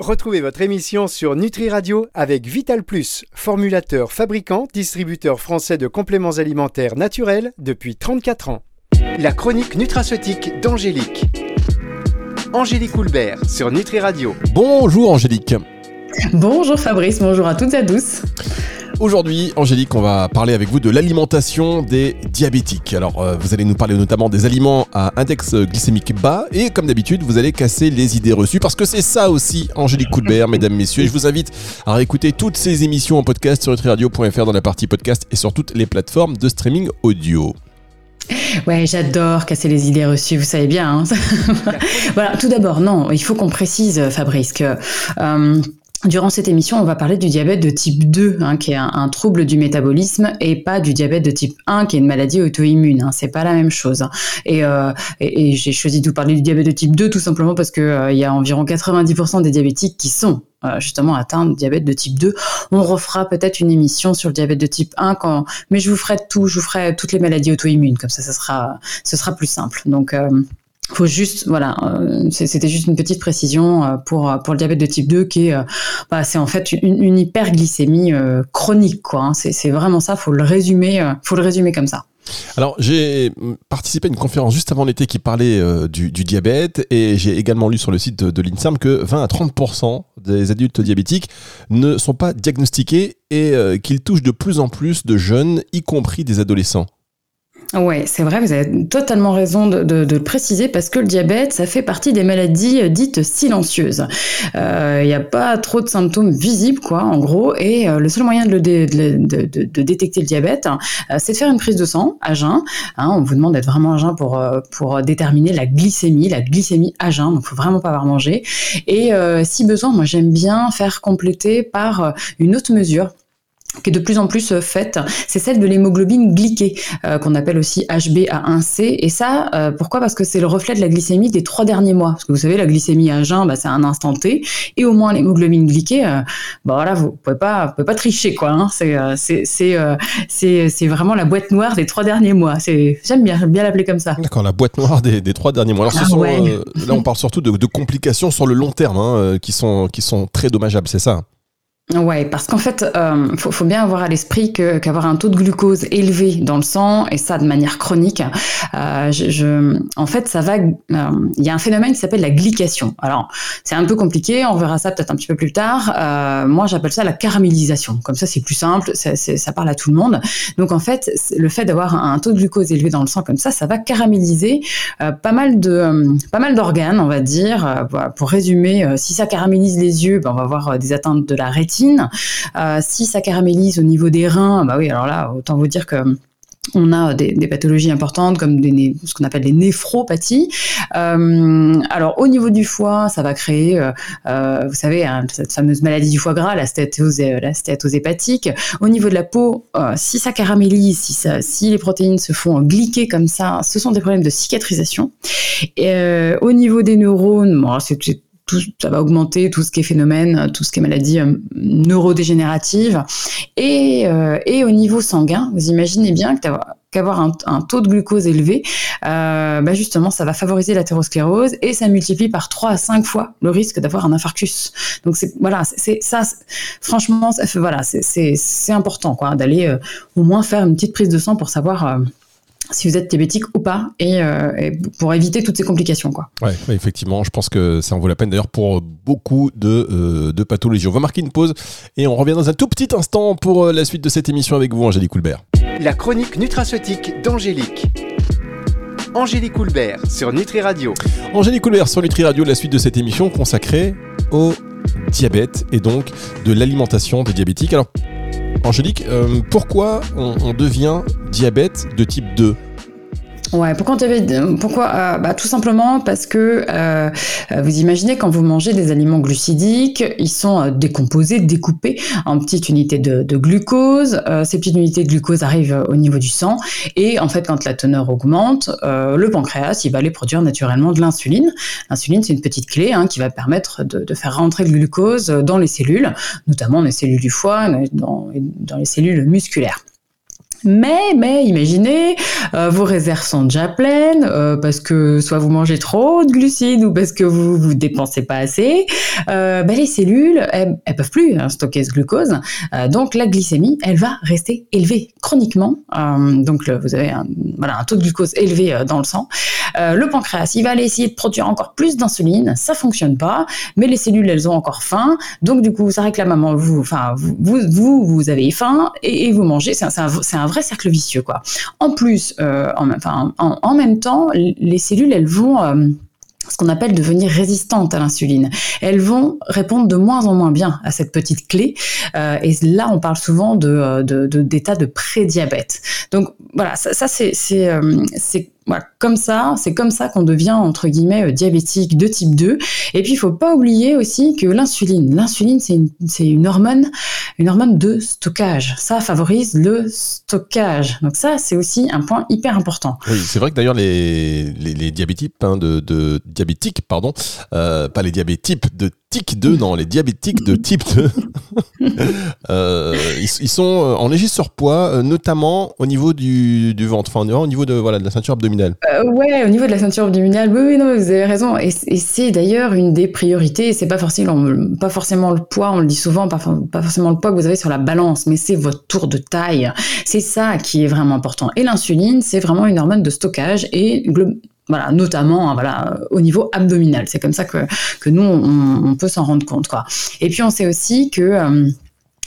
Retrouvez votre émission sur Nutri Radio avec Vital Plus, formulateur, fabricant, distributeur français de compléments alimentaires naturels depuis 34 ans. La chronique nutraceutique d'Angélique. Angélique Houlbert sur Nutri Radio. Bonjour Angélique. Bonjour Fabrice, bonjour à toutes et à tous. Aujourd'hui, Angélique, on va parler avec vous de l'alimentation des diabétiques. Alors, euh, vous allez nous parler notamment des aliments à index glycémique bas et comme d'habitude, vous allez casser les idées reçues parce que c'est ça aussi, Angélique Coulbert, mesdames, messieurs. Et je vous invite à réécouter toutes ces émissions en podcast sur nutriradio.fr dans la partie podcast et sur toutes les plateformes de streaming audio. Ouais, j'adore casser les idées reçues, vous savez bien. Hein. voilà, tout d'abord, non, il faut qu'on précise, Fabrice, que euh, Durant cette émission, on va parler du diabète de type 2, hein, qui est un, trouble du métabolisme, et pas du diabète de type 1, qui est une maladie auto-immune. Hein, c'est pas la même chose. Hein. Euh, et, j'ai choisi de vous parler du diabète de type 2 tout simplement parce que euh, il y a environ 90% des diabétiques qui sont euh, justement atteints de diabète de type 2. On refera peut-être une émission sur le diabète de type 1 quand, mais je vous ferai tout, je vous ferai toutes les maladies auto-immunes, comme ça, ça sera, ce sera plus simple. Donc faut juste voilà euh, c'était juste une petite précision euh, pour pour le diabète de type 2 qui est euh, bah, c'est en fait une, hyperglycémie chronique quoi hein. c'est vraiment ça faut le résumer faut le résumer comme ça alors, j'ai participé à une conférence juste avant l'été qui parlait du, diabète et j'ai également lu sur le site de, de l'INSERM que 20 à 30% des adultes diabétiques ne sont pas diagnostiqués et qu'ils touchent de plus en plus de jeunes, y compris des adolescents. Oui, c'est vrai, vous avez totalement raison de, le préciser parce que le diabète, ça fait partie des maladies euh, dites silencieuses. Il euh, n'y a pas trop de symptômes visibles, quoi, en gros, et euh, le seul moyen de, détecter le diabète, c'est de faire une prise de sang à jeun. Hein, on vous demande d'être vraiment à jeun pour, pour déterminer la glycémie, la glycémie à jeun, donc faut vraiment pas avoir mangé. Et si besoin, moi j'aime bien faire compléter par une autre mesure qui est de plus en plus euh, faite, c'est celle de l'hémoglobine glyquée, euh, qu'on appelle aussi HbA1c. Et ça, euh, pourquoi? Parce que c'est le reflet de la glycémie des trois derniers mois. Parce que vous savez, la glycémie à jeun, bah, c'est un instant T. Et au moins, l'hémoglobine glyquée, bah voilà, vous pouvez pas, pouvez pas tricher, quoi. Hein. C'est, c'est, vraiment la boîte noire des trois derniers mois. C'est, j'aime bien, bien l'appeler comme ça. D'accord, la boîte noire des, des trois derniers mois. Alors, ce ah sont, là, on parle surtout de, de complications sur le long terme, hein, qui sont, qui sont très dommageables, c'est ça? Ouais, parce qu'en fait, euh, faut, bien avoir à l'esprit qu'avoir un taux de glucose élevé dans le sang et ça de manière chronique, euh, en fait, ça va. Euh, il y a un phénomène qui s'appelle la glycation. Alors, c'est un peu compliqué. On verra ça peut-être un petit peu plus tard. Moi, j'appelle ça la caramélisation. Comme ça, c'est plus simple. Ça, parle à tout le monde. Donc, en fait, le fait d'avoir un taux de glucose élevé dans le sang comme ça, ça va caraméliser pas mal de pas mal d'organes, on va dire. pour résumer, si ça caramélise les yeux, ben, on va avoir des atteintes de la rétine euh, si ça caramélise au niveau des reins, bah oui, alors là, autant vous dire que on a des, pathologies importantes comme ce qu'on appelle les néphropathies. Euh, alors au niveau du foie, ça va créer, euh, vous savez, hein, cette fameuse maladie du foie gras, la stéatose, hépatique. Au niveau de la peau, si ça caramélise, si, les protéines se font glyquer comme ça, ce sont des problèmes de cicatrisation. Et, au niveau des neurones, bon, c'est tout, ça va augmenter tout ce qui est phénomène, tout ce qui est maladie euh, neurodégénérative. Et, euh, et au niveau sanguin, vous imaginez bien qu'avoir un, un, taux de glucose élevé, euh, bah justement, ça va favoriser l'athérosclérose et ça multiplie par 3 à 5 fois le risque d'avoir un infarctus. Donc c'est voilà, c'est ça. Franchement, ça fait, voilà, c'est important quoi d'aller euh, au moins faire une petite prise de sang pour savoir euh, si vous êtes diabétique ou pas, euh, et, pour éviter toutes ces complications. Quoi. Ouais, effectivement, je pense que ça en vaut la peine d'ailleurs pour beaucoup de, euh, de, pathologies. On va marquer une pause et on revient dans un tout petit instant pour euh, la suite de cette émission avec vous, Angélique Coulbert. La chronique nutraceutique d'Angélique. Angélique Coulbert sur Nutri Radio. Angélique Coulbert sur Nutri Radio, la suite de cette émission consacrée au diabète et donc de l'alimentation des diabétiques. Alors, Angélique, euh, pourquoi on, devient diabète de type 2 Ouais, pourquoi, pourquoi euh, bah, Tout simplement parce que euh, vous imaginez quand vous mangez des aliments glucidiques, ils sont euh, décomposés, découpés en petites unités de, glucose. Euh, ces petites unités de glucose arrivent au niveau du sang et en fait, quand la teneur augmente, euh, le pancréas, il va aller produire naturellement de l'insuline. L'insuline, c'est une petite clé hein, qui va permettre de, de, faire rentrer le glucose dans les cellules, notamment les cellules du foie, dans, dans les cellules musculaires. Mais, mais, imaginez, euh, vos réserves sont déjà pleines euh, parce que soit vous mangez trop de glucides ou parce que vous vous dépensez pas assez. Euh, ben, les cellules, elles, elles peuvent plus hein, stocker ce glucose, euh, donc la glycémie, elle va rester élevée chroniquement. Euh, donc vous avez un, voilà, un taux de glucose élevé euh, dans le sang. Euh, le pancréas, il va aller essayer de produire encore plus d'insuline, ça fonctionne pas, mais les cellules, elles ont encore faim, donc du coup, ça réclame à maman, vous, enfin, vous, vous, vous, avez faim et, vous mangez. C'est un, un- vrai cercle vicieux, quoi. En plus, euh, en, enfin, en, même temps, les cellules, elles vont euh, ce qu'on appelle devenir résistantes à l'insuline. Elles vont répondre de moins en moins bien à cette petite clé. Euh, et là, on parle souvent de, euh, de, de- d'état de prédiabète. Donc voilà, ça, ça c'est, euh, c'est voilà, comme ça, c'est comme ça qu'on devient entre guillemets euh, diabétique de type 2. Et puis il faut pas oublier aussi que l'insuline, l'insuline c'est une, une hormone, une hormone de stockage. Ça favorise le stockage. Donc ça c'est aussi un point hyper important. Oui, c'est vrai que d'ailleurs les, les, les diabétiques, hein, de diabétiques, pardon, euh, pas les diabétiques de type 2, non, les diabétiques de type 2, euh, ils, ils sont euh, en léger surpoids, euh, notamment au niveau du, du ventre, enfin au niveau de, voilà, de la ceinture abdominale. Euh, ouais, au niveau de la ceinture abdominale, oui, oui, non, vous avez raison. Et, et c'est d'ailleurs une des priorités. C'est pas forcément, pas forcément le poids, on le dit souvent, pas, pas forcément le poids que vous avez sur la balance, mais c'est votre tour de taille. C'est ça qui est vraiment important. Et l'insuline, c'est vraiment une hormone de stockage et voilà, notamment hein, voilà, au niveau abdominal. C'est comme ça que, que nous, on, peut s'en rendre compte. Quoi. Et puis, on sait aussi que... euh,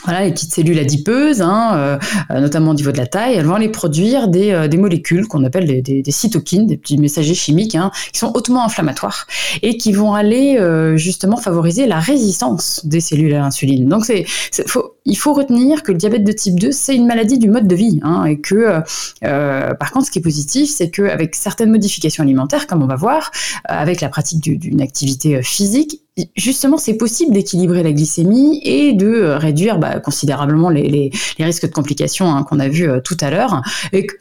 voilà, les petites cellules adipeuses, hein, euh, euh, notamment au niveau de la taille, elles vont aller produire des, molécules qu'on appelle des, cytokines, des petits messagers chimiques, hein, qui sont hautement inflammatoires et qui vont aller justement favoriser la résistance des cellules à l'insuline. Donc, c'est- faut- il faut retenir que le diabète de type 2, c'est une maladie du mode de vie, hein, et que, euh, euh, par contre, ce qui est positif, c'est qu'avec certaines modifications alimentaires, comme on va voir, euh, avec la pratique du- d'une activité euh, physique, justement, c'est possible d'équilibrer la glycémie et de euh, réduire bah, considérablement les, risques de complications hein, qu'on a vu tout à l'heure,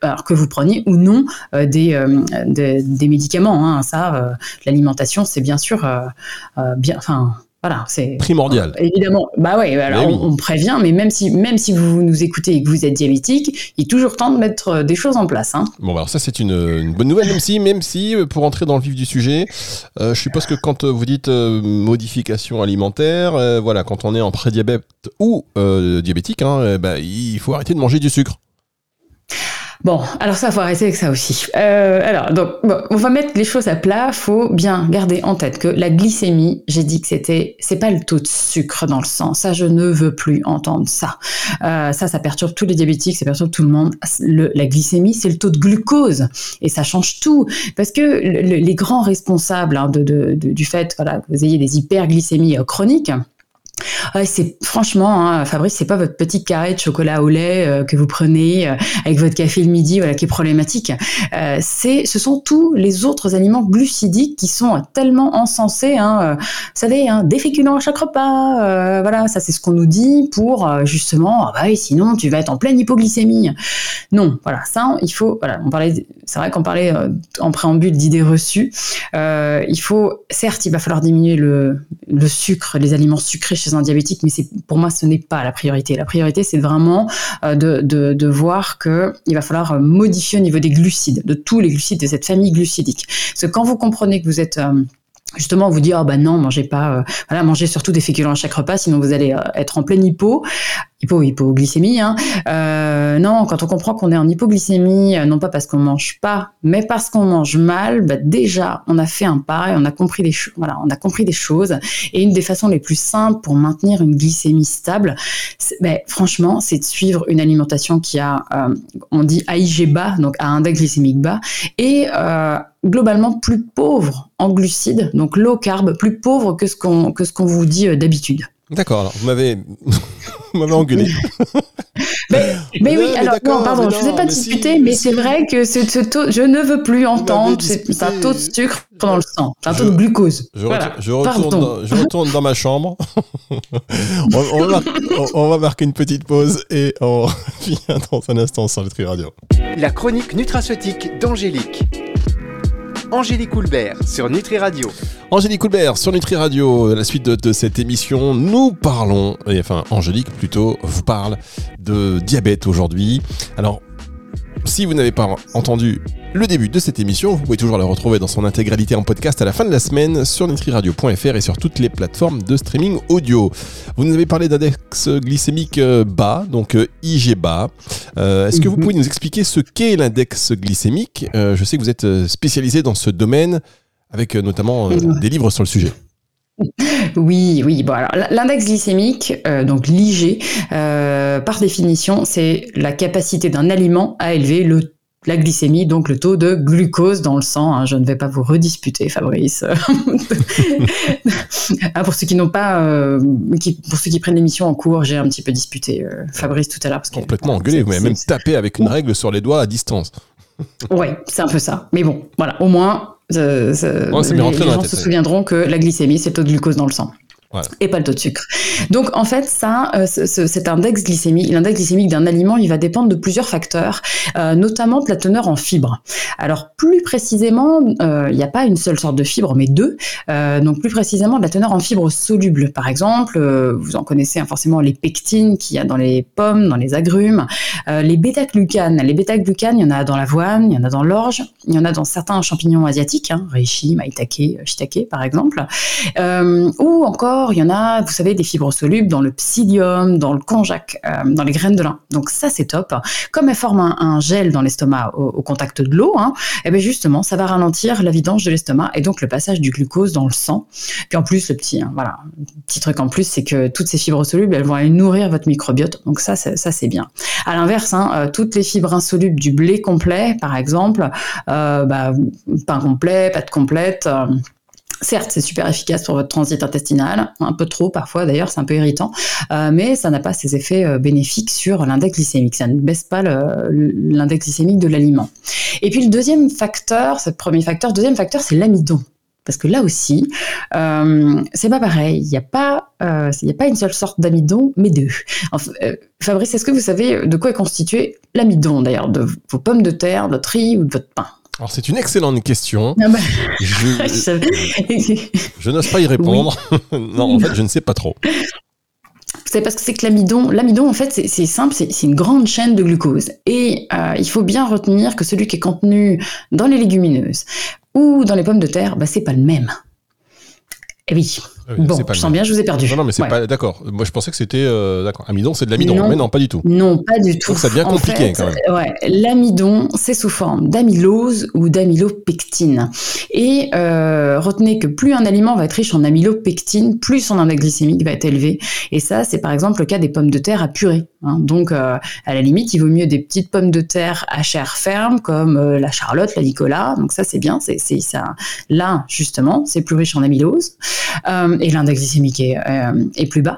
alors que vous preniez ou non euh, des, euh, médicaments. hein. ça, euh, l'alimentation, c'est bien sûr euh, euh, bien. Voilà, c'est Primordial. évidemment. Bah ouais, alors Mais oui. on, prévient, mais même si même si vous nous écoutez et que vous êtes diabétique, il est toujours temps de mettre euh, des choses en place. Hein. Bon, bah alors ça c'est une, une bonne nouvelle, même si, même si, euh, pour entrer dans le vif du sujet, euh, je suppose que quand vous dites euh, modification alimentaire, euh, voilà, quand on est en prédiabète ou diabétique, hein, bah, il faut arrêter de manger du sucre. Bon, alors ça, faut arrêter avec ça aussi. Euh, alors, donc, bon, on va mettre les choses à plat. Faut bien garder en tête que la glycémie, j'ai dit que c'était, c'est pas le taux de sucre dans le sang. Ça, je ne veux plus entendre ça. Euh, ça, ça perturbe tous les diabétiques, ça perturbe tout le monde. Le- la glycémie, c'est le taux de glucose et ça change tout parce que le- le- les grands responsables hein, de, de- de- du fait, voilà, que vous ayez des hyperglycémies euh, chroniques. Franchement, hein, Fabrice, c'est pas votre petit carré de chocolat au lait euh, que vous prenez euh, avec votre café le midi, voilà, qui est problématique. Euh, c'est, ce sont tous les autres aliments glucidiques qui sont tellement encensés. Hein, vous savez, hein, des féculents à chaque repas. voilà, ça c'est ce qu'on nous dit pour justement, ah bah sinon tu vas être en pleine hypoglycémie. Non, voilà, ça, il faut. Voilà, on parlait. C'est vrai qu'on parlait en préambule d'idées reçues. Il faut, certes, il va falloir diminuer le, le sucre, les aliments sucrés chez un diabétique, mais c'est pour moi ce n'est pas la priorité. La priorité, c'est vraiment euh, de, voir que il va falloir euh, modifier au niveau des glucides, de tous les glucides de cette famille glucidique. Parce que quand vous comprenez que vous êtes euh, Justement, vous dit oh bah non, mangez pas, voilà, mangez surtout des féculents à chaque repas, sinon vous allez être en pleine hypo, hypo, hypoglycémie. Hein. Euh, non, quand on comprend qu'on est en hypoglycémie, euh, non pas parce qu'on mange pas, mais parce qu'on mange mal, bah déjà on a fait un pas et on a compris des choses. Voilà, on a compris des choses. Et une des façons les plus simples pour maintenir une glycémie stable, ben, franchement, c'est de suivre une alimentation qui a, euh, on dit AIG bas, donc à index glycémique bas, et globalement plus pauvre en glucides, donc low carb, plus pauvre que ce qu'on que ce qu'on vous dit d'habitude. D'accord, vous m'avez, vous m'avez engueulé. Mais, mais Non, oui, mais alors non, pardon, mais je vous ai non, pas mais disputé, si, mais mais c'est si. vrai que ce, ce taux, je ne veux plus entendre, c'est un taux de sucre dans le sang, c'est un taux Je- de glucose. Je, Voilà. retourne, je, retourne Pardon. dans, je retourne dans ma chambre. on, on va mar- on- on va marquer une petite pause et on revient dans un instant sur le Tri Radio. La chronique nutraceutique d'Angélique. Angélique Houlbert sur Nutri Radio. Angélique Coulbert sur Nutri Radio, la suite de, de cette émission, nous parlons, et enfin Angélique plutôt, vous parle de diabète aujourd'hui. Alors, Si vous n'avez pas entendu le début de cette émission, vous pouvez toujours la retrouver dans son intégralité en podcast à la fin de la semaine sur nutriradio.fr et sur toutes les plateformes de streaming audio. Vous nous avez parlé d'index glycémique euh, bas, donc euh, IG bas. Euh, est-ce que vous mhm. pouvez nous expliquer ce qu'est l'index glycémique? Je sais que vous êtes spécialisé dans ce domaine avec notamment des livres sur le sujet. Oui, oui. Bon, alors l'index glycémique, donc l'IG, par définition, c'est la capacité d'un aliment à élever le la glycémie, donc le taux de glucose dans le sang. Hein. je ne vais pas vous redisputer, Fabrice. Ah, pour ceux qui n'ont pas, euh, pour ceux qui prennent l'émission en cours, j'ai un petit peu disputé euh, Fabrice tout à l'heure. Complètement engueulé. Vous m'avez même tapé avec une règle sur les doigts à distance. oui, c'est un peu ça. Mais bon, voilà, au moins, euh, les, gens se souviendront que la glycémie, c'est le taux de glucose dans le sang et pas le taux de sucre. Donc en fait, ça, euh, cet index glycémique, l'index glycémique d'un aliment, il va dépendre de plusieurs facteurs, euh, notamment de la teneur en fibres. Alors plus précisément, euh, il n'y a pas une seule sorte de fibre, mais deux. donc plus précisément de la teneur en fibres solubles. Par exemple, vous en connaissez hein, forcément les pectines qu'il y a dans les pommes, dans les agrumes, les bêta-glucanes. Les bêta-glucanes, il y en a dans l'avoine, il y en a dans l'orge, il y en a dans certains champignons asiatiques, hein, reishi, maitake, shiitake par exemple, ou encore il y en a, vous savez, des fibres solubles dans le psyllium, dans le konjac, euh, dans les graines de lin. Donc ça, c'est top. Comme elles forment un, gel dans l'estomac au, contact de l'eau, hein, et eh bien justement, ça va ralentir la vidange de l'estomac et donc le passage du glucose dans le sang. Puis en plus, le petit, hein, voilà, petit truc en plus, c'est que toutes ces fibres solubles, elles vont aller nourrir votre microbiote. Donc ça, ça c'est bien. À l'inverse, hein, euh, toutes les fibres insolubles du blé complet, par exemple, euh, bah, pain complet, pâte complète. Certes, c'est super efficace pour votre transit intestinal, un peu trop parfois d'ailleurs, c'est un peu irritant, euh, mais ça n'a pas ses effets euh, bénéfiques sur l'index glycémique. Ça ne baisse pas l'index glycémique de l'aliment. Et puis le deuxième facteur, ce premier facteur, deuxième facteur, c'est l'amidon. Parce que là aussi, euh, c'est pas pareil. Il n'y a pas, euh, a pas une seule sorte d'amidon, mais deux. Fabrice, est-ce que vous savez de quoi est constitué l'amidon d'ailleurs, de vos pommes de terre, de votre riz ou de votre pain? Alors c'est une excellente question. Ah bah. Je, n'ose pas y répondre. non, en fait, je ne sais pas trop. C'est parce que c'est que l'amidon, l'amidon en fait c'est simple, c'est une grande chaîne de glucose. Et euh, il faut bien retenir que celui qui est contenu dans les légumineuses ou dans les pommes de terre, bah, c'est pas le même. Eh oui. Ah bon, je sens bien, je vous ai perdu. Non, non mais c'est pas d'accord. Moi, je pensais que c'était euh, d'accord. Amidon, c'est de l'amidon, mais non, pas du tout. Non, pas du tout. Donc ça devient compliqué quand même. Ouais, l'amidon, c'est sous forme d'amylose ou d'amylopectine. Et euh, retenez que plus un aliment va être riche en amylopectine, plus son index glycémique va être élevé. Et ça, c'est par exemple le cas des pommes de terre à purée. Hein. Donc, euh, à la limite, il vaut mieux des petites pommes de terre à chair ferme, comme euh, la Charlotte, la Nicolas. Donc ça, c'est bien. C'est ça. Là, justement, c'est plus riche en amylose. Euh, et l'index glycémique est, est, plus bas.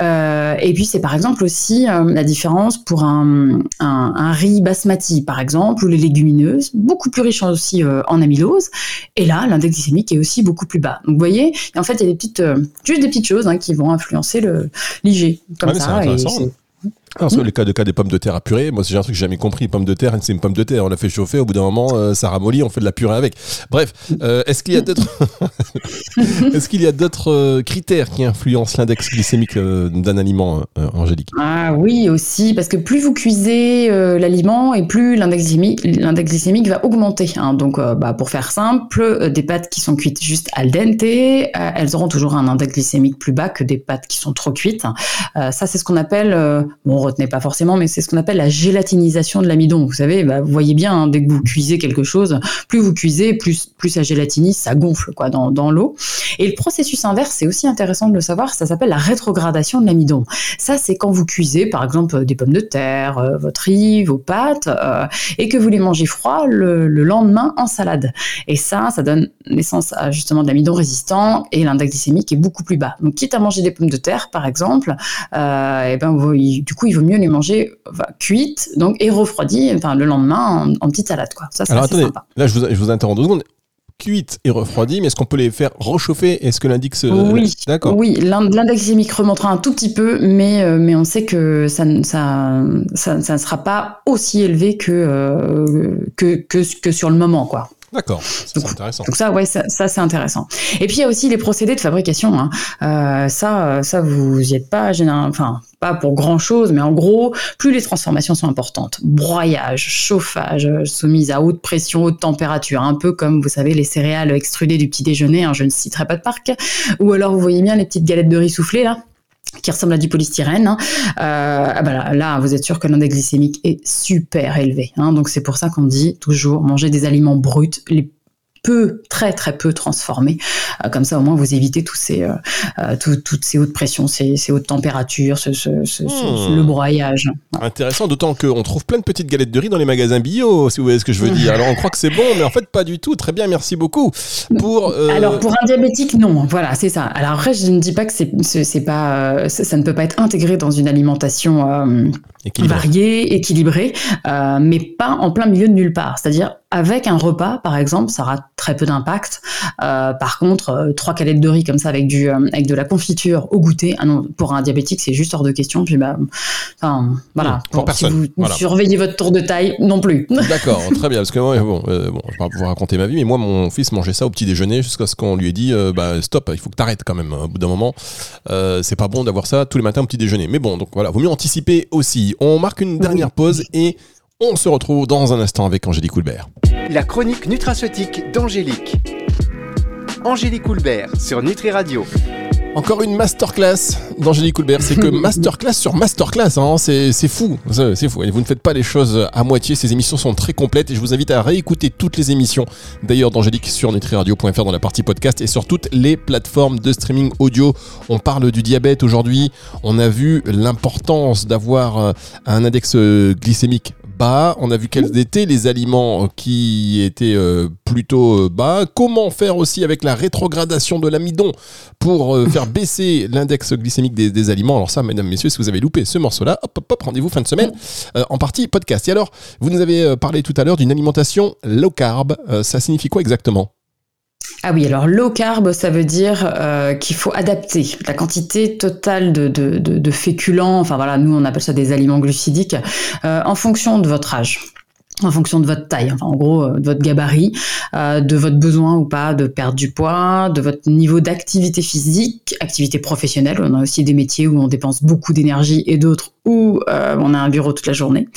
Et puis c'est par exemple aussi la différence pour un, un, riz basmati par exemple ou les légumineuses, beaucoup plus riches aussi en amylose. Et là, l'index glycémique est aussi beaucoup plus bas. Donc vous voyez, en fait il y a des petites, juste des petites choses hein, qui vont influencer le l'IG comme ça. Alors, sur les cas de cas des pommes de terre à purée, moi c'est un truc que j'ai jamais compris. Pommes de terre, c'est une pomme de terre. On la fait chauffer, au bout d'un moment, euh, ça ramollit, on fait de la purée avec. Bref, euh, est-ce qu'il y a d'autres, est-ce qu'il y a d'autres euh, critères qui influencent l'index glycémique d'un aliment, Angélique? Ah oui, aussi, parce que plus vous cuisez l'aliment et plus l'index glycémique, l'index glycémique va augmenter. Hein. Donc, bah, pour faire simple, des pâtes qui sont cuites juste al dente, elles auront toujours un index glycémique plus bas que des pâtes qui sont trop cuites. ça, c'est ce qu'on appelle retenez pas forcément, mais c'est ce qu'on appelle la gélatinisation de l'amidon. Vous savez, bah, vous voyez bien, hein, dès que vous cuisez quelque chose, plus vous cuisez, plus, ça gélatinise, ça gonfle quoi dans, l'eau. Et le processus inverse, c'est aussi intéressant de le savoir, ça s'appelle la rétrogradation de l'amidon. Ça, c'est quand vous cuisez, par exemple, des pommes de terre, euh, votre riz, vos pâtes, euh, et que vous les mangez froid le, le, lendemain en salade. Et ça, ça donne naissance à justement de l'amidon résistant et l'index glycémique est beaucoup plus bas. Donc, quitte à manger des pommes de terre, par exemple, euh, et ben, du coup, il vaut mieux les manger cuites donc, et refroidies enfin, le lendemain en, petite salade. Quoi. Ça, Alors attendez, là je vous, je vous interromps deux secondes cuites et refroidies, mais est-ce qu'on peut les faire rechauffer Est-ce que l'index Oui, d'accord. Oui, l'index glycémique remontera un tout petit peu, mais, euh, mais on sait que ça, ça, ça, ça ne sera pas aussi élevé que, euh, que, que, que, sur le moment, quoi. D'accord, c'est intéressant. Donc ça, ouais, ça, c'est intéressant. Et puis il y a aussi les procédés de fabrication. Hein. Euh, ça, ça vous y êtes pas, enfin pas pour grand chose, mais en gros, plus les transformations sont importantes, broyage, chauffage, soumise à haute pression, haute température, un peu comme vous savez les céréales extrudées du petit déjeuner. Hein, je ne citerai pas de parc. Ou alors vous voyez bien les petites galettes de riz soufflées là qui ressemble à du polystyrène. Hein. Euh, ah bah là, vous êtes sûr que l'index glycémique est super élevé. Hein. donc c'est pour ça qu'on dit toujours manger des aliments bruts peu, très très peu transformés. Euh, comme ça, au moins, vous évitez tous ces, euh, euh, toutes ces hautes pressions, ces, hautes températures, ce, hmm. le broyage. Intéressant, d'autant qu'on trouve plein de petites galettes de riz dans les magasins bio, si vous voyez ce que je veux dire. Alors, on croit que c'est bon, mais en fait, pas du tout. Très bien, merci beaucoup. Pour, Alors, pour un diabétique, non. Voilà, c'est ça. Alors après, je ne dis pas que c'est pas, ça ne peut pas être intégré dans une alimentation variée, équilibrée, mais pas en plein milieu de nulle part. C'est-à-dire avec un repas, par exemple, ça aura très peu d'impact. Euh, par contre, euh, trois calettes de riz comme ça avec du euh, avec de la confiture au goûter, ah non, pour un diabétique, c'est juste hors de question. Puis bah, enfin, voilà. pour personne. Si vous surveillez votre tour de taille, non plus. D'accord, très bien. Parce que moi, bon, bon, je vais pas vous raconter ma vie, mais moi, mon fils mangeait ça au petit déjeuner jusqu'à ce qu'on lui ait dit, bah stop, il faut que t'arrêtes quand même. Au bout d'un moment, c'est pas bon d'avoir ça tous les matins au petit déjeuner. Mais bon, donc voilà, vaut mieux anticiper aussi. On marque une dernière pause et on se retrouve dans un instant avec Angélique Coulbert. La chronique nutraceutique d'Angélique. Angélique Coulbert sur Nutri Radio. Encore une masterclass d'Angélique Coulbert. C'est que masterclass sur masterclass, hein. c'est fou. C'est fou. Et vous ne faites pas les choses à moitié. Ces émissions sont très complètes et je vous invite à réécouter toutes les émissions d'ailleurs d'Angélique sur nutriradio.fr dans la partie podcast et sur toutes les plateformes de streaming audio. On parle du diabète aujourd'hui. On a vu l'importance d'avoir euh, un index euh, on a vu quels étaient les aliments qui étaient euh, plutôt euh, bas. Comment faire aussi avec la rétrogradation de l'amidon pour euh, faire baisser l'index glycémique des, aliments? Alors ça, mesdames, messieurs, si vous avez loupé ce morceau-là, hop, hop, hop, rendez-vous fin de semaine en partie podcast. Et alors, vous nous avez parlé tout à l'heure d'une alimentation low carb. ça signifie quoi exactement? Ah oui, alors low carb, ça veut dire euh, qu'il faut adapter la quantité totale de, de, féculents, enfin voilà, nous on appelle ça des aliments glucidiques, euh, en fonction de votre âge en fonction de votre taille, enfin, en gros euh, de votre gabarit, de votre besoin ou pas de perdre du poids, de votre niveau d'activité physique, activité professionnelle. On a aussi des métiers où on dépense beaucoup d'énergie et d'autres où euh, on a un bureau toute la journée.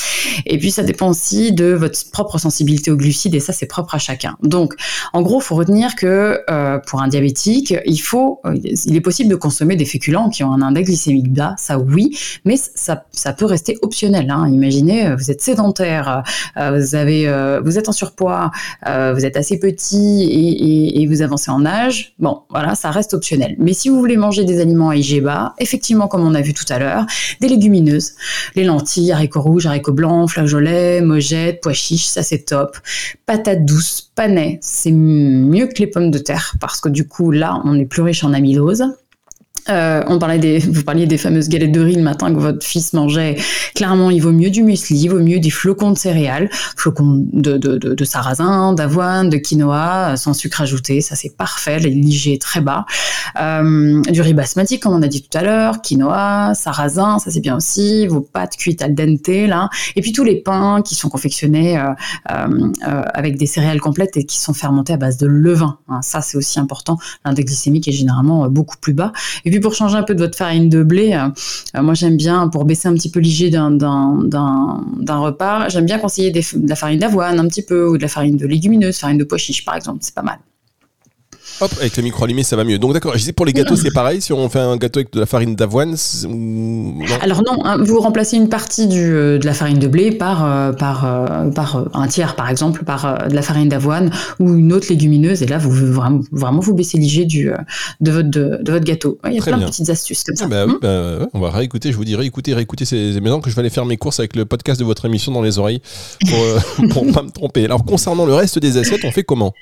Et puis ça dépend aussi de votre propre sensibilité aux glucides et ça c'est propre à chacun. Donc en gros, faut retenir que euh, pour un diabétique, il faut, euh, il est possible de consommer des féculents qui ont un index glycémique bas, ça oui, mais ça, ça peut rester optionnel. Hein. Imaginez, vous êtes sédentaire, vous avez, vous êtes en surpoids, vous êtes assez petit et, vous avancez en âge. Bon, voilà, ça reste optionnel. Mais si vous voulez manger des aliments à IG bas, effectivement, comme on a vu tout à l'heure, des légumineux les lentilles, haricots rouges, haricots blancs, flageolets, mojettes, pois chiches, ça c'est top. Patates douces, panais, c'est mieux que les pommes de terre parce que du coup là on est plus riche en amylose. Euh, on parlait des, vous parliez des fameuses galettes de riz le matin que votre fils mangeait. Clairement, il vaut mieux du muesli, il vaut mieux des flocons de céréales, flocons de, de, de, sarrasin, d'avoine, de quinoa, sans sucre ajouté. Ça, c'est parfait. L'IG est très bas. Euh, du riz basmati, comme on a dit tout à l'heure, quinoa, sarrasin, ça c'est bien aussi. Vos pâtes cuites al dente, là. Et puis tous les pains qui sont confectionnés euh, avec des céréales complètes et qui sont fermentés à base de levain. Hein. ça, c'est aussi important. L'index glycémique est généralement beaucoup plus bas. Pour changer un peu de votre farine de blé, euh, moi j'aime bien, pour baisser un petit peu l'IG d'un repas, j'aime bien conseiller de la farine d'avoine un petit peu, ou de la farine de légumineuse, farine de pois chiche par exemple, c'est pas mal. Hop, avec le micro allumé, ça va mieux. Donc d'accord, je disais pour les gâteaux, c'est pareil. Si on fait un gâteau avec de la farine d'avoine, alors non, hein, vous remplacez une partie du, euh, de la farine de blé par euh, par euh, par un tiers, par exemple, par de la farine d'avoine ou une autre légumineuse. Et là, vous vraiment, vraiment vous baissez l'IG du de votre de, votre gâteau. Il y a plein de petites astuces comme ça. Bah, hmm bah, on va réécouter. Je vous dis réécouter, réécouter ces maisons que je vais aller faire mes courses avec le podcast de votre émission dans les oreilles pour pour pas me tromper. Alors concernant le reste des assiettes, on fait comment?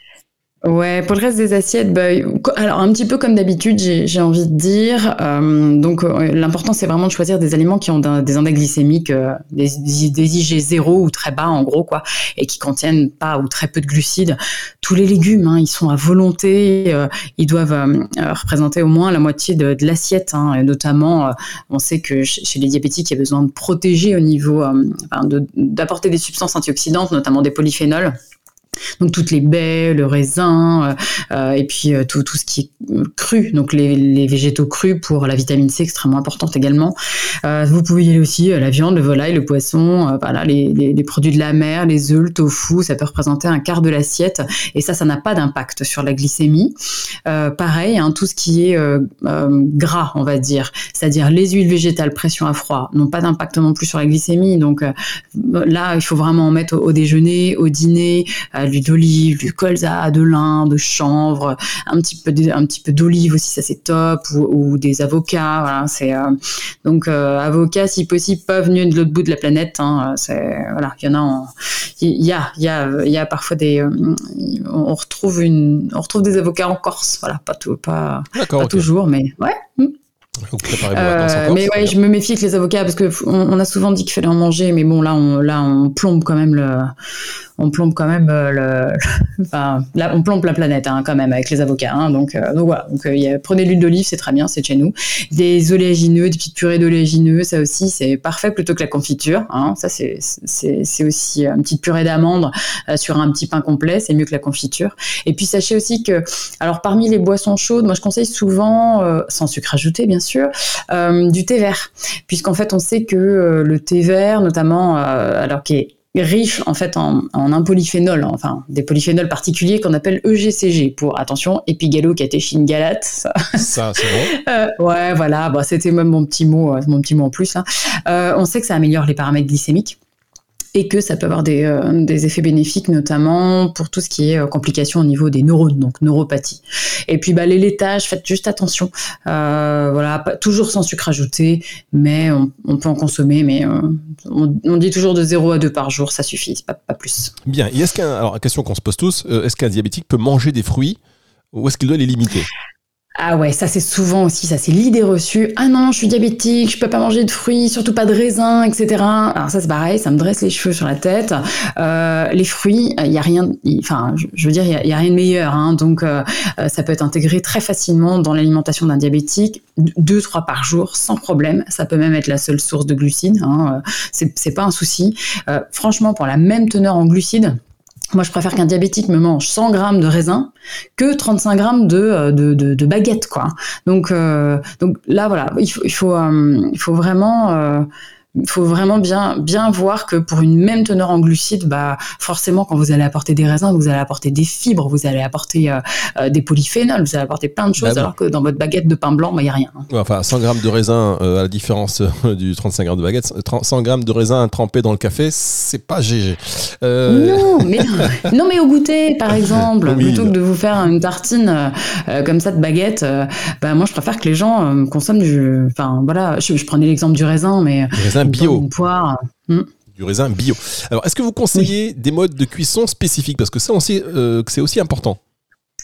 Ouais, pour le reste des assiettes, bah, alors un petit peu comme d'habitude, j'ai envie de dire. Euh, donc euh, l'important c'est vraiment de choisir des aliments qui ont des index glycémiques, euh, des, des, IG zéro ou très bas en gros quoi, et qui contiennent pas ou très peu de glucides. Tous les légumes, hein, ils sont à volonté, ils doivent représenter au moins la moitié de, de l'assiette. Hein, et notamment, on sait que chez les diabétiques, il y a besoin de protéger au niveau, d'apporter des substances antioxydantes, notamment des polyphénols. Donc toutes les baies, le raisin, et puis tout, tout ce qui est cru, donc les, les, végétaux crus pour la vitamine C extrêmement importante également. vous pouvez y aller aussi la viande, le volaille, le poisson, voilà les, les, produits de la mer, les œufs, le tofu, ça peut représenter un quart de l'assiette et ça, ça n'a pas d'impact sur la glycémie. pareil, hein, tout ce qui est gras, on va dire, c'est-à-dire les huiles végétales pression à froid n'ont pas d'impact non plus sur la glycémie. Donc euh, là, il faut vraiment en mettre au, déjeuner, au dîner, euh, d'olive, du colza, de lin, de chanvre, un petit peu un petit peu d'olive aussi, ça c'est top, ou, des avocats. Voilà, c'est euh, donc avocats si possible pas venus de l'autre bout de la planète. Hein, c'est voilà, il y en a, il y a, il y a, il y a parfois des, on retrouve une, on retrouve des avocats en Corse. Voilà, pas tout, pas, pas toujours, mais ouais. Hmm. Euh, mais ouais, je me méfie avec les avocats parce que on, a souvent dit qu'il fallait en manger, mais bon là on là on plombe quand même le on plombe quand même euh, le, enfin, là, on plombe la planète hein, quand même avec les avocats. Hein, donc, euh, donc voilà. Donc, euh, prenez l'huile d'olive, c'est très bien, c'est chez nous. Des oléagineux, des petites purées d'oléagineux, ça aussi c'est parfait plutôt que la confiture. Hein, ça c'est c'est aussi une petite purée d'amandes sur un petit pain complet, c'est mieux que la confiture. Et puis sachez aussi que, alors parmi les boissons chaudes, moi je conseille souvent, sans sucre ajouté bien sûr, du thé vert, puisqu'en fait on sait que le thé vert, notamment, alors qui est riche en fait en, en un polyphénol, enfin des polyphénols particuliers qu'on appelle EGCG pour attention épigalo-catéchine galate. Ça, ça c'est bon. euh, ouais, voilà, bah, c'était même mon petit mot, euh, mon petit mot en plus. Hein. Euh, on sait que ça améliore les paramètres glycémiques et que ça peut avoir des, euh, des, effets bénéfiques, notamment pour tout ce qui est euh, complications au niveau des neurones, donc neuropathie. Et puis bah, les laitages, faites juste attention. Euh, voilà, toujours sans sucre ajouté, mais on, peut en consommer, mais on, dit toujours de 0 à 2 par jour, ça suffit, pas, plus. Bien, est-ce qu'un, alors question qu'on se pose tous, est-ce qu'un diabétique peut manger des fruits ou est-ce qu'il doit les limiter? Ah ouais, ça c'est souvent aussi, ça c'est l'idée reçue. Ah non, je suis diabétique, je peux pas manger de fruits, surtout pas de raisins, etc. Alors ça c'est pareil, ça me dresse les cheveux sur la tête. Euh, les fruits, il y a rien, enfin je veux dire, il y, a rien de meilleur. Hein, donc euh, ça peut être intégré très facilement dans l'alimentation d'un diabétique, deux trois par jour, sans problème. Ça peut même être la seule source de glucides. Hein, c'est pas un souci. Euh, franchement, pour la même teneur en glucides moi, je préfère qu'un diabétique me mange 100 grammes de raisin que 35 grammes de, euh, de, de, de baguette, quoi. Donc, euh, donc là, voilà, il faut, il faut, euh, il faut vraiment euh, il faut vraiment bien, bien voir que pour une même teneur en glucides, bah, forcément, quand vous allez apporter des raisins, vous allez apporter des fibres, vous allez apporter euh, euh des polyphénols, vous allez apporter plein de choses, bah alors que dans votre baguette de pain blanc, il bah, n'y a rien. Ouais, enfin, 100 grammes de raisin, euh, à la différence du 35 grammes de baguette, 100 grammes de raisin trempé dans le café, c'est pas GG. Non, mais, non, mais au goûter, par exemple, plutôt que de vous faire une tartine comme ça de baguette, bah, moi, je préfère que les gens consomment du. Enfin, voilà, je, je prenais l'exemple du raisin, mais bio. Hmm. Du raisin bio. Alors, est-ce que vous conseillez des modes de cuisson spécifiques? Parce que ça, on sait euh, que c'est aussi important.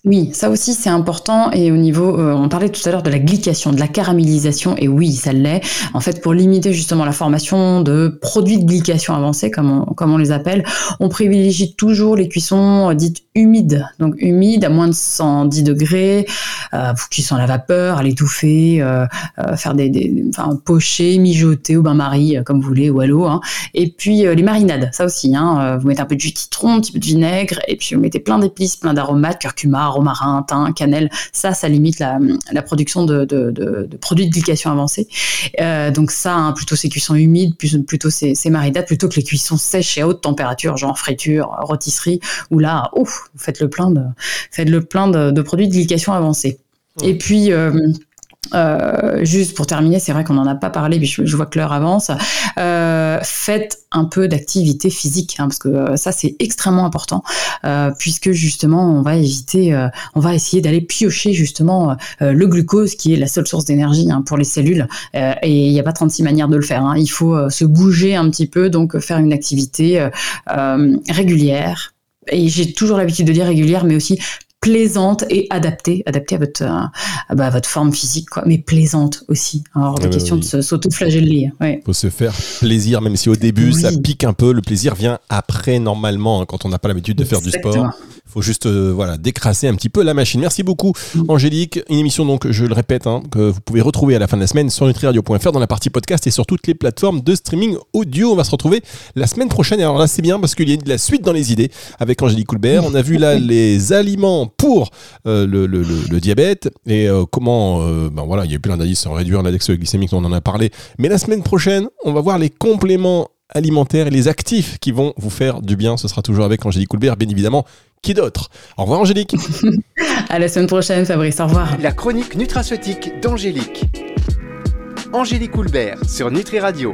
Oui, ça aussi c'est important et au niveau, euh, on parlait tout à l'heure de la glycation, de la caramélisation et oui, ça l'est. En fait, pour limiter justement la formation de produits de glycation avancés, comme on, comme on les appelle, on privilégie toujours les cuissons dites humides, donc humides à moins de 110 degrés, euh, cuisson à la vapeur, à l'étouffer, euh, euh, faire des, enfin pocher, mijoter au bain-marie euh, comme vous voulez ou à l'eau. Hein. Et puis les marinades, ça aussi. Hein, vous mettez un peu de jus de citron, un petit peu de vinaigre et puis vous mettez plein d'épices, plein d'aromates, curcuma romarin, thym, cannelle, ça, ça limite la, la production de, de, produits de glycation avancés. Euh, donc ça, hein, plutôt ces cuissons humides, plutôt ces, ces maridades, plutôt que les cuissons sèches et à haute température, genre friture, rôtisserie, où là, ouf, vous faites le plein de, faites le plein de, de produits de glycation avancés. Et puis, euh, euh, juste pour terminer, c'est vrai qu'on n'en a pas parlé, mais je, je vois que l'heure avance. Euh, faites un peu d'activité physique, hein, parce que euh, ça c'est extrêmement important, puisque justement on va éviter, on va essayer d'aller piocher justement le glucose, qui est la seule source d'énergie hein, pour les cellules, et il n'y a pas 36 manières de le faire. Hein. Il faut se bouger un petit peu, donc faire une activité régulière, et j'ai toujours l'habitude de dire régulière, mais aussi plaisante et adaptée, adaptée à votre, à, bah, à votre forme physique, quoi, mais plaisante aussi. Alors, la question oui. de s'auto-flageller. Ouais. Faut se faire plaisir, même si au début oui. ça pique un peu. Le plaisir vient après, normalement, hein, quand on n'a pas l'habitude de faire Exactement. du sport. Faut juste euh, voilà décrasser un petit peu la machine. Merci beaucoup Angélique. Une émission donc, je le répète, hein, que vous pouvez retrouver à la fin de la semaine sur nutriradio.fr dans la partie podcast et sur toutes les plateformes de streaming audio. On va se retrouver la semaine prochaine. Et alors là c'est bien parce qu'il y a de la suite dans les idées avec Angélique Coulbert. On a vu là les aliments pour euh, le, diabète et euh, comment ben voilà il y a eu plein d'indices réduire l'index glycémique, on en a parlé. Mais la semaine prochaine, on va voir les compléments alimentaires et les actifs qui vont vous faire du bien. Ce sera toujours avec Angélique Coulbert, bien évidemment. Qui d'autre? Au revoir Angélique. à la semaine prochaine Fabrice, au revoir. La chronique nutraceutique d'Angélique. Angélique Coulbert sur Nutri Radio.